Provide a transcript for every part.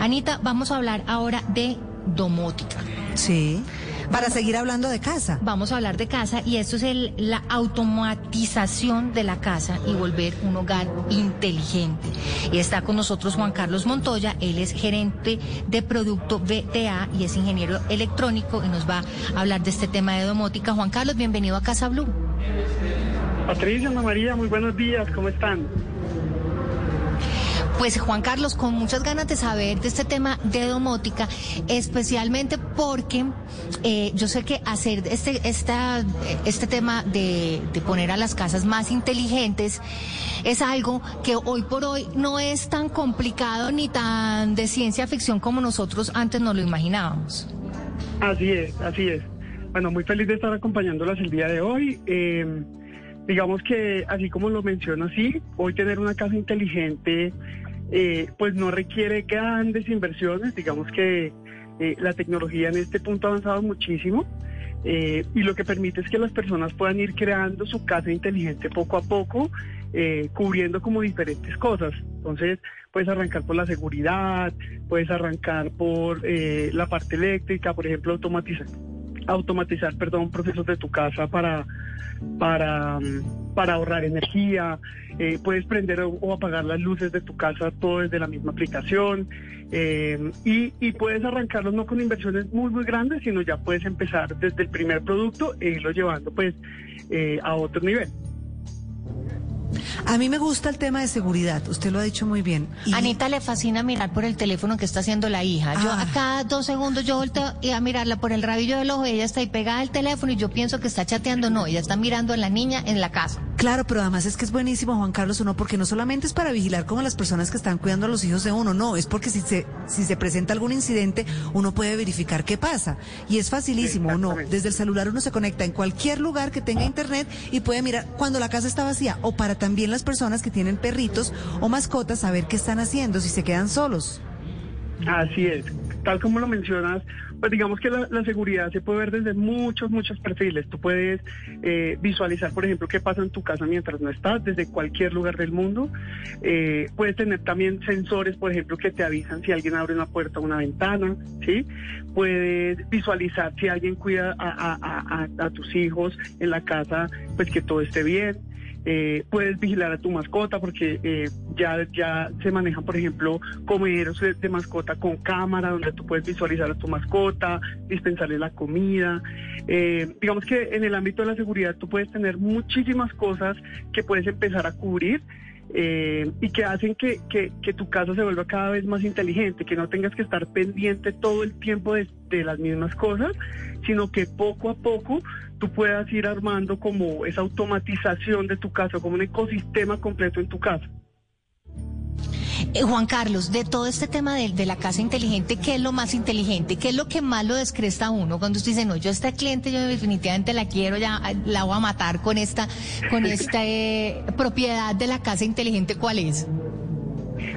Anita, vamos a hablar ahora de domótica. Sí. Para seguir hablando de casa. Vamos a hablar de casa y esto es el, la automatización de la casa y volver un hogar inteligente. Y está con nosotros Juan Carlos Montoya, él es gerente de producto BTA y es ingeniero electrónico y nos va a hablar de este tema de domótica. Juan Carlos, bienvenido a Casa Blue. Patricia, Ana María, muy buenos días, ¿cómo están? Pues Juan Carlos, con muchas ganas de saber de este tema de domótica, especialmente porque eh, yo sé que hacer este, esta, este tema de, de poner a las casas más inteligentes es algo que hoy por hoy no es tan complicado ni tan de ciencia ficción como nosotros antes nos lo imaginábamos. Así es, así es. Bueno, muy feliz de estar acompañándolas el día de hoy. Eh, digamos que, así como lo menciono así, hoy tener una casa inteligente eh, pues no requiere grandes inversiones, digamos que eh, la tecnología en este punto ha avanzado muchísimo eh, y lo que permite es que las personas puedan ir creando su casa inteligente poco a poco, cubriendo como diferentes cosas. Entonces, puedes arrancar por la seguridad, puedes arrancar por la parte eléctrica, por ejemplo, automatizar automatizar, perdón, procesos de tu casa para, para, para ahorrar energía, eh, puedes prender o, apagar las luces de tu casa todo desde la misma aplicación eh, y, y, puedes arrancarlos no con inversiones muy, muy grandes, sino ya puedes empezar desde el primer producto e irlo llevando pues eh, a otro nivel. A mí me gusta el tema de seguridad, usted lo ha dicho muy bien. Anita le fascina mirar por el teléfono que está haciendo la hija. Yo a ah. cada dos segundos yo volteo y a mirarla por el rabillo del ojo, ella está ahí pegada al teléfono y yo pienso que está chateando, no, ella está mirando a la niña en la casa. Claro, pero además es que es buenísimo, Juan Carlos, uno, porque no solamente es para vigilar como las personas que están cuidando a los hijos de uno, no, es porque si se, si se presenta algún incidente, uno puede verificar qué pasa. Y es facilísimo, uno, desde el celular uno se conecta en cualquier lugar que tenga internet y puede mirar cuando la casa está vacía o para también las personas que tienen perritos o mascotas saber qué están haciendo, si se quedan solos. Así es, tal como lo mencionas, pues digamos que la, seguridad se puede ver desde muchos, muchos perfiles. Tú puedes eh, visualizar, por ejemplo, qué pasa en tu casa mientras no estás, desde cualquier lugar del mundo. Eh, puedes tener también sensores, por ejemplo, que te avisan si alguien abre una puerta o una ventana, ¿sí? Puedes visualizar si alguien cuida a, tus hijos en la casa, pues que todo esté bien. Eh, puedes vigilar a tu mascota porque eh, ya, ya se manejan, por ejemplo, comederos de, mascota con cámara donde tú puedes visualizar a tu mascota, dispensarle la comida. Eh, digamos que en el ámbito de la seguridad tú puedes tener muchísimas cosas que puedes empezar a cubrir. y que hacen que, que, tu casa se vuelva cada vez más inteligente, que no tengas que estar pendiente todo el tiempo de, de las mismas cosas, sino que poco a poco tú puedas ir armando como esa automatización de tu casa, como un ecosistema completo en tu casa. Eh, Juan Carlos, de todo este tema de, la casa inteligente, ¿qué es lo más inteligente? ¿Qué es lo que más lo descresta a uno cuando usted dice, no, yo esta cliente, yo definitivamente la quiero, ya la voy a matar con esta, con esta eh, propiedad de la casa inteligente, ¿cuál es?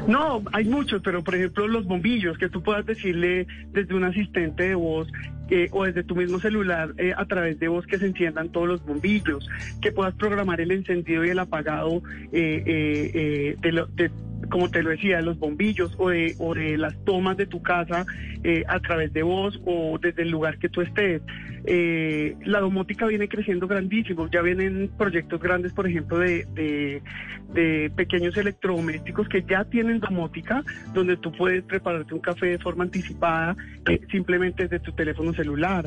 No, hay muchos, pero por ejemplo los bombillos, que tú puedas decirle desde un asistente de voz eh, o desde tu mismo celular eh, a través de voz que se enciendan todos los bombillos, que puedas programar el encendido y el apagado eh, de, lo, de como te lo decía, de los bombillos o de, o de las tomas de tu casa eh, a través de voz o desde el lugar que tú estés. Eh, la domótica viene creciendo grandísimo, ya vienen proyectos grandes, por ejemplo, de, de, pequeños electrodomésticos que ya tienen domótica, donde tú puedes prepararte un café de forma anticipada eh, simplemente desde tu teléfono celular,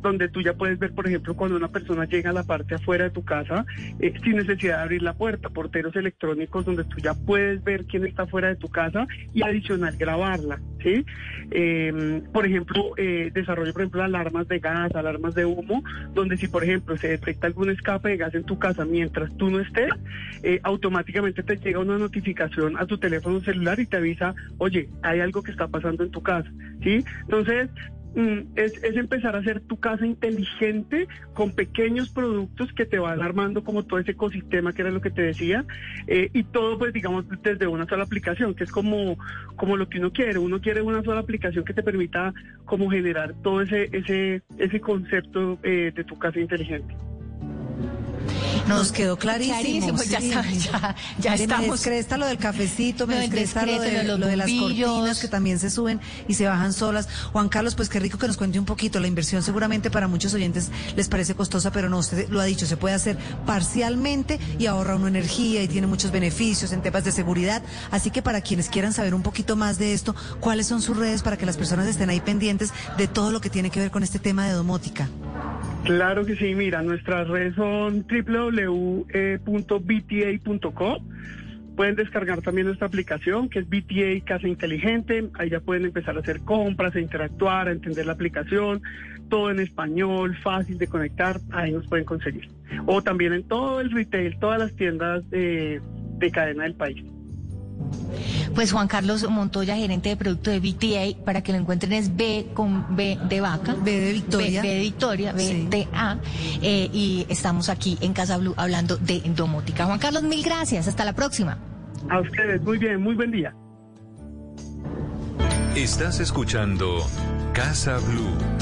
donde tú ya puedes ver, por ejemplo, cuando una persona llega a la parte afuera de tu casa sin necesidad de abrir la puerta, porteros electrónicos donde tú ya puedes ver quién está fuera de tu casa y adicional grabarla, ¿sí? Em, por ejemplo, eh, desarrollo, por ejemplo, alarmas de gas, alarmas de humo, donde si, por ejemplo, se detecta algún escape de gas en tu casa mientras tú no estés, eh, automáticamente te llega una notificación a tu teléfono celular y te avisa, oye, hay algo que está pasando en tu casa, ¿sí? Entonces, Mm, es, empezar a hacer tu casa inteligente con pequeños productos que te van armando como todo ese ecosistema que era lo que te decía eh, y todo pues digamos desde una sola aplicación que es como como lo que uno quiere. Uno quiere una sola aplicación que te permita como generar todo ese ese ese concepto eh, de tu casa inteligente Nos, quedó clarísimo. clarísimo ya, sí. está- ya, ya Me estamos. descresta lo del cafecito, me Lo descresta lo de, lo de los lo de las cortinas que también se suben y se bajan solas. Juan Carlos, pues qué rico que nos cuente un poquito. La inversión seguramente para muchos oyentes les parece costosa, pero no, usted lo ha dicho, se puede hacer parcialmente y ahorra uno energía y tiene muchos beneficios en temas de seguridad. Así que para quienes quieran saber un poquito más de esto, ¿cuáles son sus redes para que las personas estén ahí pendientes de todo lo que tiene que ver con este tema de domótica? Claro que sí, mira, nuestras redes son www.bta.co. Pueden descargar también nuestra aplicación que es BTA Casa Inteligente. Ahí ya pueden empezar a hacer compras, a interactuar, a entender la aplicación. Todo en español, fácil de conectar. Ahí nos pueden conseguir. O también en todo el retail, todas las tiendas de, de cadena del país. Pues Juan Carlos Montoya, gerente de producto de BTA, para que lo encuentren es B con B de vaca. B de Victoria. B, B de Victoria, B Sí. de A. eh, y estamos aquí en Casa Blue hablando de domótica. Juan Carlos, mil gracias. Hasta la próxima. A ustedes, muy bien, muy buen día. Estás escuchando Casa Blue.